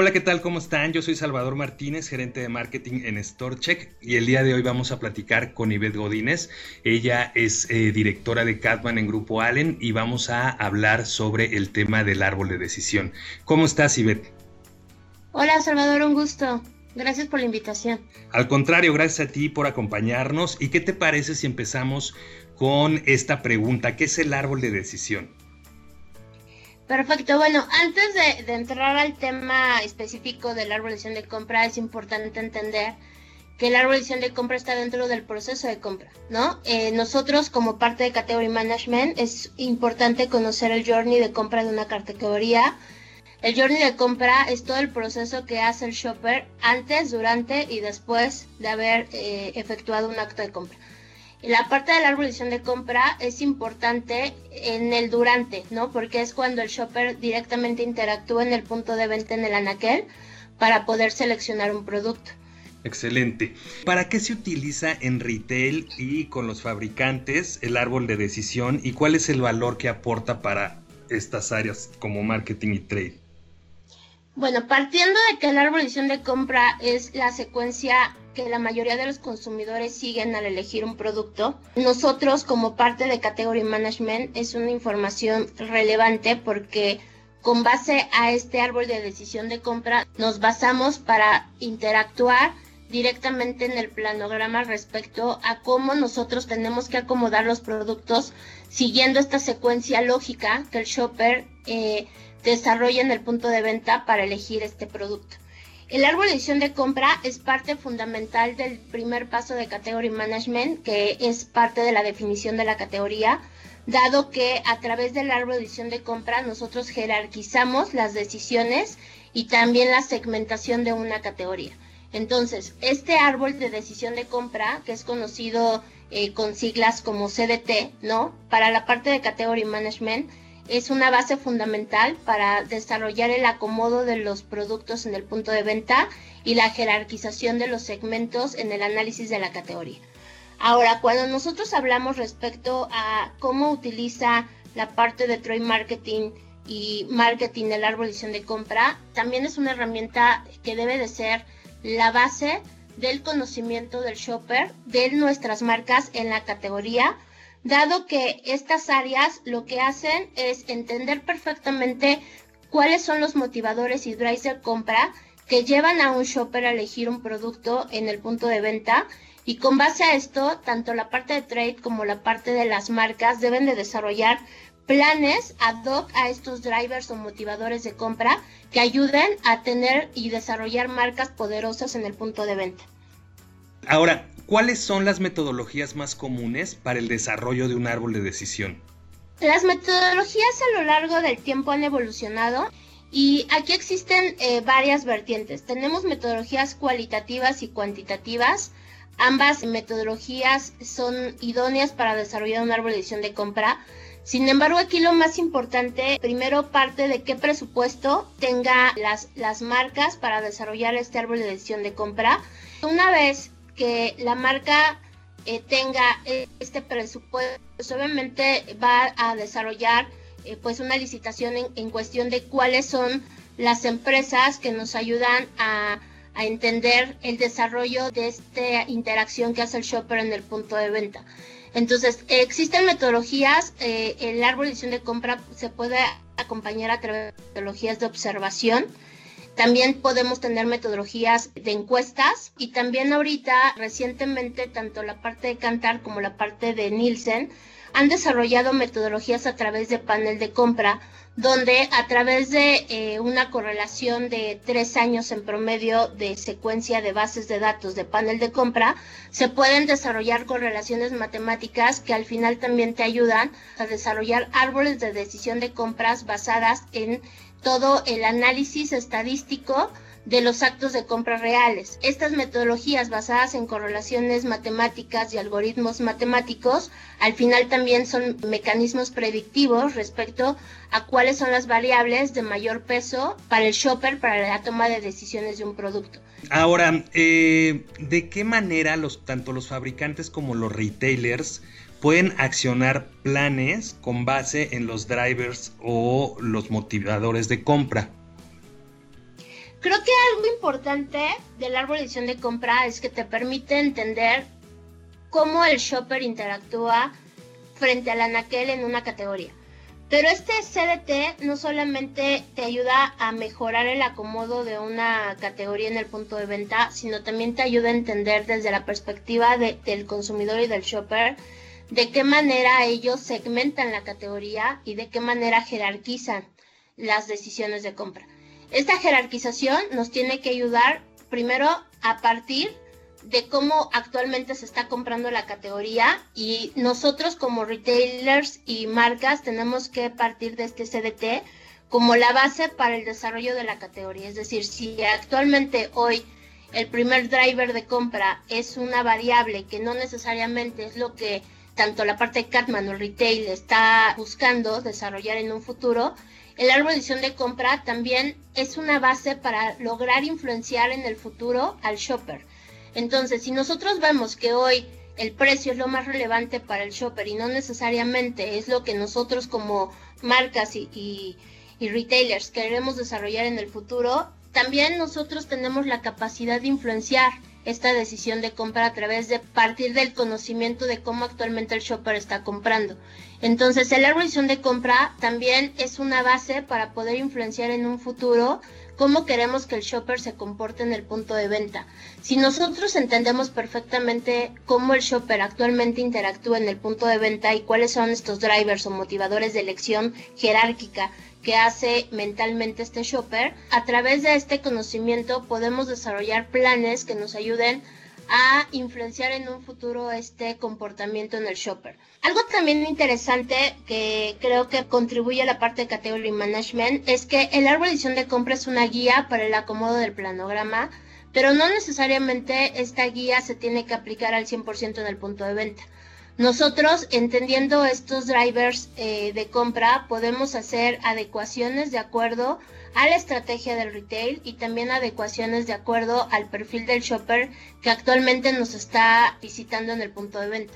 Hola, ¿qué tal? ¿Cómo están? Yo soy Salvador Martínez, gerente de marketing en StoreCheck y el día de hoy vamos a platicar con Ivette Godínez. Ella es eh, directora de Catman en Grupo Allen y vamos a hablar sobre el tema del árbol de decisión. ¿Cómo estás, Ivette? Hola, Salvador, un gusto. Gracias por la invitación. Al contrario, gracias a ti por acompañarnos. ¿Y qué te parece si empezamos con esta pregunta? ¿Qué es el árbol de decisión? Perfecto, bueno, antes de, entrar al tema específico de decisión de compra, es importante entender que de decisión de compra está dentro del proceso de compra, ¿no? Eh, nosotros como parte de Category Management es importante conocer el journey de compra de una categoría. El journey de compra es todo el proceso que hace el shopper antes, durante y después de haber eh, efectuado un acto de compra. La parte de la de compra es importante en el durante, ¿no? Porque es cuando el shopper directamente interactúa en el punto de venta en el anaquel para poder seleccionar un producto. Excelente. ¿Para qué se utiliza en retail y con los fabricantes el árbol de decisión y cuál es el valor que aporta para estas áreas como marketing y trade? Bueno, partiendo de que la arbolización de compra es la secuencia que la mayoría de los consumidores siguen al elegir un producto, nosotros como parte de Category Management es una información relevante porque con base a este árbol de decisión de compra nos basamos para interactuar directamente en el planograma respecto a cómo nosotros tenemos que acomodar los productos siguiendo esta secuencia lógica que el shopper eh, desarrollen el punto de venta para elegir este producto. El árbol de decisión de compra es parte fundamental del primer paso de Category Management, que es parte de la definición de la categoría, dado que a través del árbol de decisión de compra nosotros jerarquizamos las decisiones y también la segmentación de una categoría. Entonces, este árbol de decisión de compra, que es conocido eh, con siglas como CDT, ¿no? Para la parte de Category Management, es una base fundamental para desarrollar el acomodo de los productos en el punto de venta y la jerarquización de los segmentos en el análisis de la categoría. Ahora, cuando nosotros hablamos respecto a cómo utiliza la parte de trade marketing y marketing de decisión de compra, también es una herramienta que debe de ser la base del conocimiento del shopper de nuestras marcas en la categoría dado que estas áreas lo que hacen es entender perfectamente cuáles son los motivadores y drives de compra que llevan a un shopper a elegir un producto en el punto de venta y con base a esto, tanto la parte de trade como la parte de las marcas deben de desarrollar planes ad hoc a estos drivers o motivadores de compra que ayuden a tener y desarrollar marcas poderosas en el punto de venta. Ahora, ¿cuáles son las metodologías más comunes para el desarrollo de un árbol de decisión? Las metodologías a lo largo del tiempo han evolucionado y aquí existen eh, varias vertientes. Tenemos metodologías cualitativas y cuantitativas. Ambas metodologías son idóneas para desarrollar un árbol de decisión de compra. Sin embargo, aquí lo más importante, primero parte de qué presupuesto tenga las, las marcas para desarrollar este árbol de decisión de compra. Una vez que la marca eh, tenga este presupuesto, pues obviamente va a desarrollar eh, pues una licitación en, cuestión de cuáles son las empresas que nos ayudan a, entender el desarrollo de esta interacción que hace el shopper en el punto de venta. Entonces, existen metodologías, eh, el árbol de decisión de compra se puede acompañar a través de metodologías de observación, también podemos tener metodologías de encuestas y también ahorita recientemente tanto la parte de Cantar como la parte de Nielsen han desarrollado metodologías a través de panel de compra donde a través de eh, una correlación de tres años en promedio de secuencia de bases de datos de panel de compra, se pueden desarrollar correlaciones matemáticas que al final también te ayudan a desarrollar árboles de decisión de compras basadas en todo el análisis estadístico de los actos de compra reales. Estas metodologías basadas en correlaciones matemáticas y algoritmos matemáticos al final también son mecanismos predictivos respecto a cuáles son las variables de mayor peso para el shopper para la toma de decisiones de un producto. Ahora, eh, ¿de qué manera los, tanto los fabricantes como los retailers pueden accionar planes con base en los drivers o los motivadores de compra. Creo que algo importante del árbol de decisión de compra es que te permite entender cómo el shopper interactúa frente al anaquel en una categoría. Pero este CDT no solamente te ayuda a mejorar el acomodo de una categoría en el punto de venta, sino también te ayuda a entender desde la perspectiva del consumidor y del shopper de qué manera ellos segmentan la categoría y de qué manera jerarquizan las decisiones de compra. Esta jerarquización nos tiene que ayudar primero a partir de cómo actualmente se está comprando la categoría y nosotros como retailers y marcas tenemos que partir de este CDT como la base para el desarrollo de la categoría. Es decir, si actualmente hoy el primer driver de compra es una variable que no necesariamente es lo que tanto la parte de Catman o retail está buscando desarrollar en un futuro, el árbol de decisión de compra también es una base para lograr influenciar en el futuro al shopper. Entonces, si nosotros vemos que hoy el precio es lo más relevante para el shopper y no necesariamente es lo que nosotros como marcas y, retailers queremos desarrollar en el futuro, también nosotros tenemos la capacidad de influenciar esta decisión de compra a través de partir del conocimiento de cómo actualmente el shopper está comprando. Entonces, el árbol de compra también es una base para poder influenciar en un futuro cómo queremos que el shopper se comporte en el punto de venta. Si nosotros entendemos perfectamente cómo el shopper actualmente interactúa en el punto de venta y cuáles son estos drivers o motivadores de elección jerárquica que hace mentalmente este shopper, a través de este conocimiento podemos desarrollar planes que nos ayuden a influenciar en un futuro este comportamiento en el shopper. Algo también interesante que creo que contribuye a la parte de category management es que el árbol de edición de compra es una guía para el acomodo del planograma, pero no necesariamente esta guía se tiene que aplicar al 100% en el punto de venta. Nosotros, entendiendo estos drivers eh, de compra, podemos hacer adecuaciones de acuerdo a la estrategia del retail y también adecuaciones de acuerdo al perfil del shopper que actualmente nos está visitando en el punto de venta.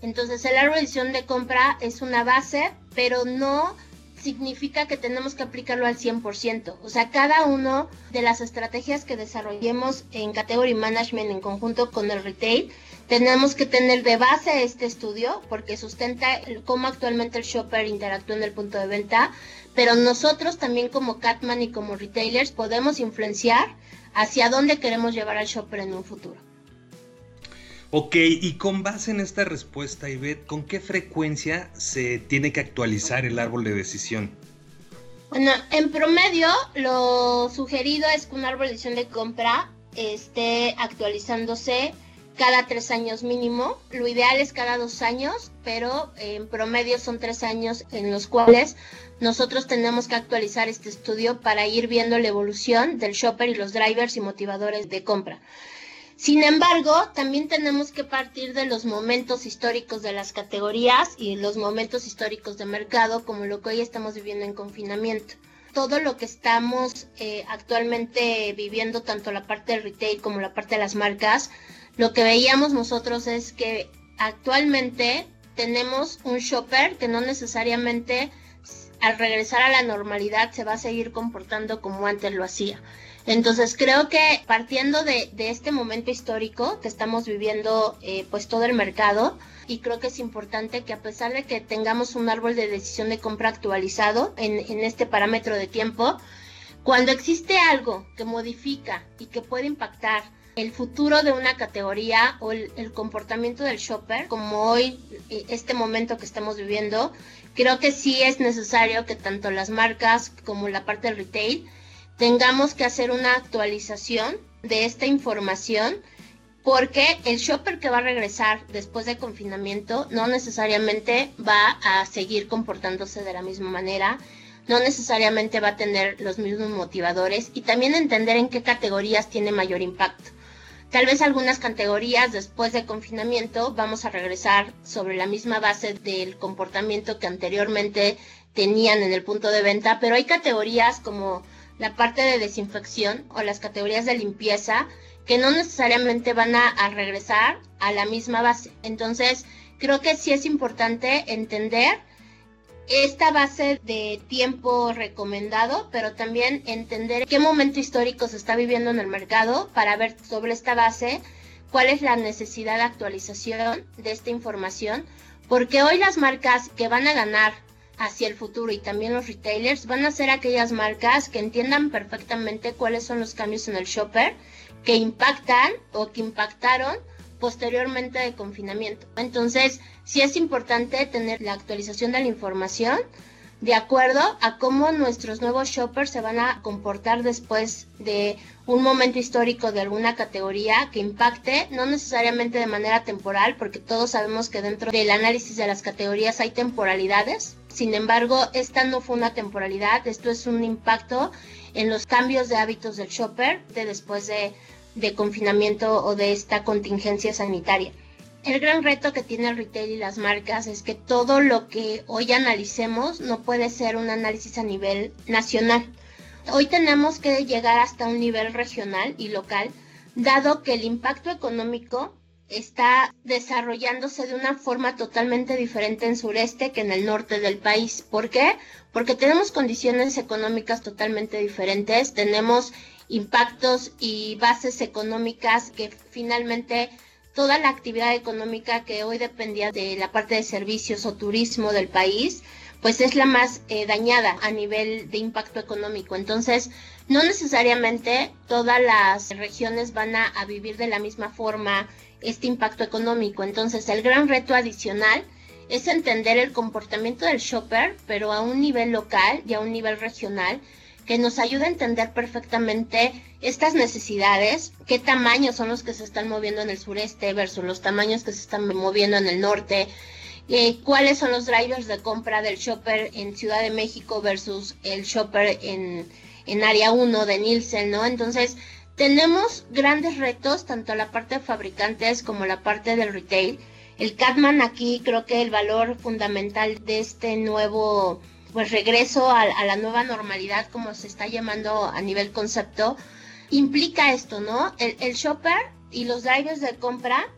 Entonces el árbol de compra es una base, pero no significa que tenemos que aplicarlo al 100%. O sea, cada uno de las estrategias que desarrollemos en Category Management en conjunto con el retail, tenemos que tener de base este estudio porque sustenta cómo actualmente el shopper interactúa en el punto de venta, pero nosotros también como Catman y como retailers podemos influenciar hacia dónde queremos llevar al shopper en un futuro. Ok, y con base en esta respuesta, Ivette, ¿con qué frecuencia se tiene que actualizar el árbol de decisión? Bueno, en promedio, lo sugerido es que un árbol de decisión de compra esté actualizándose cada tres años mínimo. Lo ideal es cada dos años, pero en promedio son tres años en los cuales nosotros tenemos que actualizar este estudio para ir viendo la evolución del shopper y los drivers y motivadores de compra. Sin embargo, también tenemos que partir de los momentos históricos de las categorías y los momentos históricos de mercado, como lo que hoy estamos viviendo en confinamiento. Todo lo que estamos eh, actualmente viviendo, tanto la parte del retail como la parte de las marcas, lo que veíamos nosotros es que actualmente tenemos un shopper que no necesariamente al regresar a la normalidad se va a seguir comportando como antes lo hacía. Entonces creo que partiendo de, este momento histórico que estamos viviendo eh, pues todo el mercado y creo que es importante que a pesar de que tengamos un árbol de decisión de compra actualizado en, este parámetro de tiempo, cuando existe algo que modifica y que puede impactar el futuro de una categoría o el, comportamiento del shopper, como hoy, eh, este momento que estamos viviendo, creo que sí es necesario que tanto las marcas como la parte del retail tengamos que hacer una actualización de esta información porque el shopper que va a regresar después de confinamiento no necesariamente va a seguir comportándose de la misma manera, no necesariamente va a tener los mismos motivadores y también entender en qué categorías tiene mayor impacto. Tal vez algunas categorías después de confinamiento vamos a regresar sobre la misma base del comportamiento que anteriormente tenían en el punto de venta, pero hay categorías como la parte de desinfección o las categorías de limpieza que no necesariamente van a, regresar a la misma base. Entonces, creo que sí es importante entender esta base de tiempo recomendado, pero también entender qué momento histórico se está viviendo en el mercado para ver sobre esta base cuál es la necesidad de actualización de esta información, porque hoy las marcas que van a ganar hacia el futuro y también los retailers van a ser aquellas marcas que entiendan perfectamente cuáles son los cambios en el shopper que impactan o que impactaron posteriormente de confinamiento. Entonces, sí es importante tener la actualización de la información de acuerdo a cómo nuestros nuevos shoppers se van a comportar después de un momento histórico de alguna categoría que impacte, no necesariamente de manera temporal, porque todos sabemos que dentro del análisis de las categorías hay temporalidades. Sin embargo, esta no fue una temporalidad, esto es un impacto en los cambios de hábitos del shopper de después de, de confinamiento o de esta contingencia sanitaria. El gran reto que tiene el retail y las marcas es que todo lo que hoy analicemos no puede ser un análisis a nivel nacional. Hoy tenemos que llegar hasta un nivel regional y local, dado que el impacto económico está desarrollándose de una forma totalmente diferente en sureste que en el norte del país. ¿Por qué? Porque tenemos condiciones económicas totalmente diferentes, tenemos impactos y bases económicas que finalmente toda la actividad económica que hoy dependía de la parte de servicios o turismo del país, pues es la más eh, dañada a nivel de impacto económico. Entonces, no necesariamente todas las regiones van a, a vivir de la misma forma este impacto económico. Entonces, el gran reto adicional es entender el comportamiento del shopper, pero a un nivel local y a un nivel regional, que nos ayude a entender perfectamente estas necesidades, qué tamaños son los que se están moviendo en el sureste versus los tamaños que se están moviendo en el norte, eh, cuáles son los drivers de compra del shopper en Ciudad de México versus el shopper en, en área 1 de Nielsen, ¿no? Entonces, tenemos grandes retos, tanto la parte de fabricantes como la parte del retail. El Catman aquí creo que el valor fundamental de este nuevo pues regreso a, la nueva normalidad, como se está llamando a nivel concepto, implica esto, ¿no? El, el shopper y los drivers de compra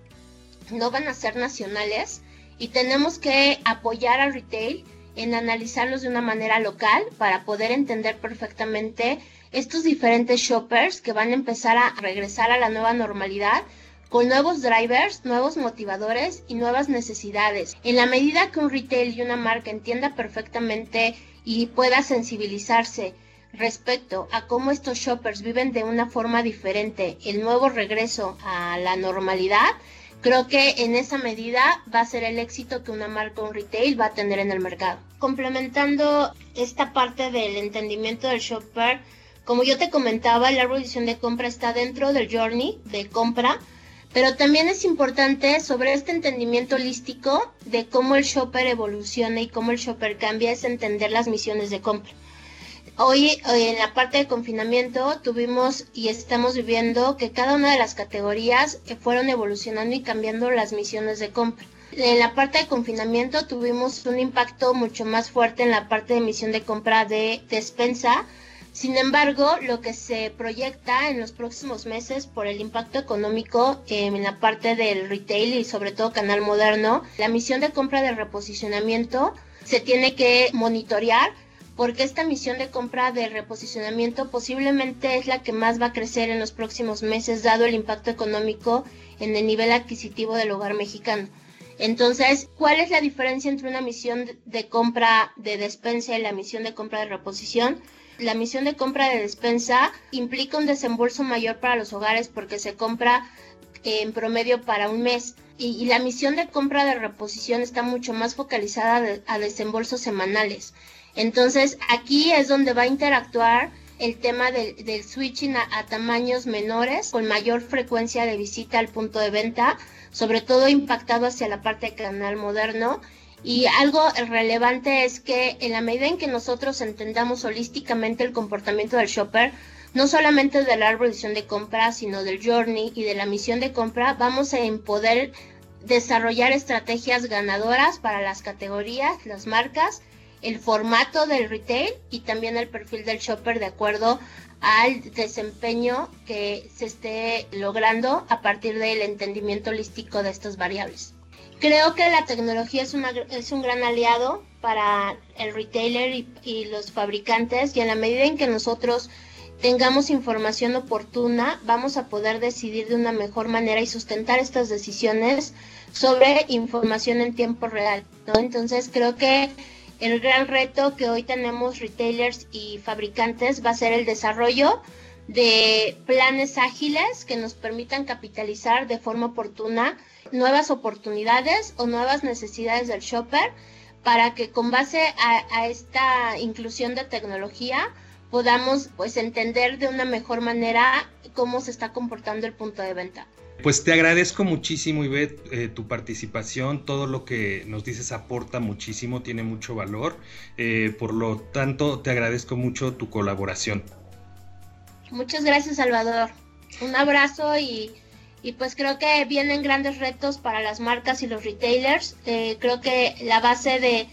no van a ser nacionales y tenemos que apoyar al retail en analizarlos de una manera local para poder entender perfectamente estos diferentes shoppers que van a empezar a regresar a la nueva normalidad con nuevos drivers, nuevos motivadores y nuevas necesidades. En la medida que un retail y una marca entienda perfectamente y pueda sensibilizarse respecto a cómo estos shoppers viven de una forma diferente el nuevo regreso a la normalidad, creo que en esa medida va a ser el éxito que una marca o un retail va a tener en el mercado. Complementando esta parte del entendimiento del shopper, como yo te comentaba, la revisión de compra está dentro del journey de compra pero también es importante sobre este entendimiento holístico de cómo el shopper evoluciona y cómo el shopper cambia, es entender las misiones de compra. Hoy en la parte de confinamiento tuvimos y estamos viviendo que cada una de las categorías fueron evolucionando y cambiando las misiones de compra. En la parte de confinamiento tuvimos un impacto mucho más fuerte en la parte de misión de compra de despensa, sin embargo, lo que se proyecta en los próximos meses por el impacto económico en la parte del retail y sobre todo canal moderno, la misión de compra de reposicionamiento se tiene que monitorear porque esta misión de compra de reposicionamiento posiblemente es la que más va a crecer en los próximos meses dado el impacto económico en el nivel adquisitivo del hogar mexicano. Entonces, ¿cuál es la diferencia entre una misión de compra de despensa y la misión de compra de reposición? La misión de compra de despensa implica un desembolso mayor para los hogares porque se compra en promedio para un mes y, la misión de compra de reposición está mucho más focalizada a desembolsos semanales. Entonces aquí es donde va a interactuar el tema del, switching a, tamaños menores con mayor frecuencia de visita al punto de venta, sobre todo impactado hacia la parte de canal moderno y algo relevante es que en la medida en que nosotros entendamos holísticamente el comportamiento del shopper, no solamente de la de compra, sino del journey y de la misión de compra, vamos a poder desarrollar estrategias ganadoras para las categorías, las marcas, el formato del retail y también el perfil del shopper de acuerdo al desempeño que se esté logrando a partir del entendimiento holístico de estas variables. Creo que la tecnología es, una, es un gran aliado para el retailer y, y los fabricantes y en la medida en que nosotros tengamos información oportuna, vamos a poder decidir de una mejor manera y sustentar estas decisiones sobre información en tiempo real, ¿no? Entonces creo que el gran reto que hoy tenemos retailers y fabricantes va a ser el desarrollo de planes ágiles que nos permitan capitalizar de forma oportuna nuevas oportunidades o nuevas necesidades del shopper para que con base a, esta inclusión de tecnología podamos pues entender de una mejor manera cómo se está comportando el punto de venta. Pues te agradezco muchísimo, Ivette, eh, tu participación. Todo lo que nos dices aporta muchísimo, tiene mucho valor. Eh, por lo tanto, te agradezco mucho tu colaboración. Muchas gracias, Salvador. Un abrazo y, y pues creo que vienen grandes retos para las marcas y los retailers. Eh, creo que la base de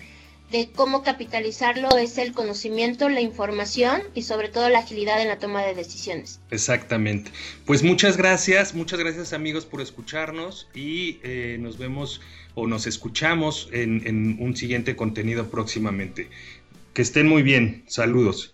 de cómo capitalizarlo es el conocimiento, la información y sobre todo la agilidad en la toma de decisiones. Exactamente. Pues muchas gracias, muchas gracias amigos por escucharnos y eh, nos vemos o nos escuchamos en, en un siguiente contenido próximamente. Que estén muy bien. Saludos.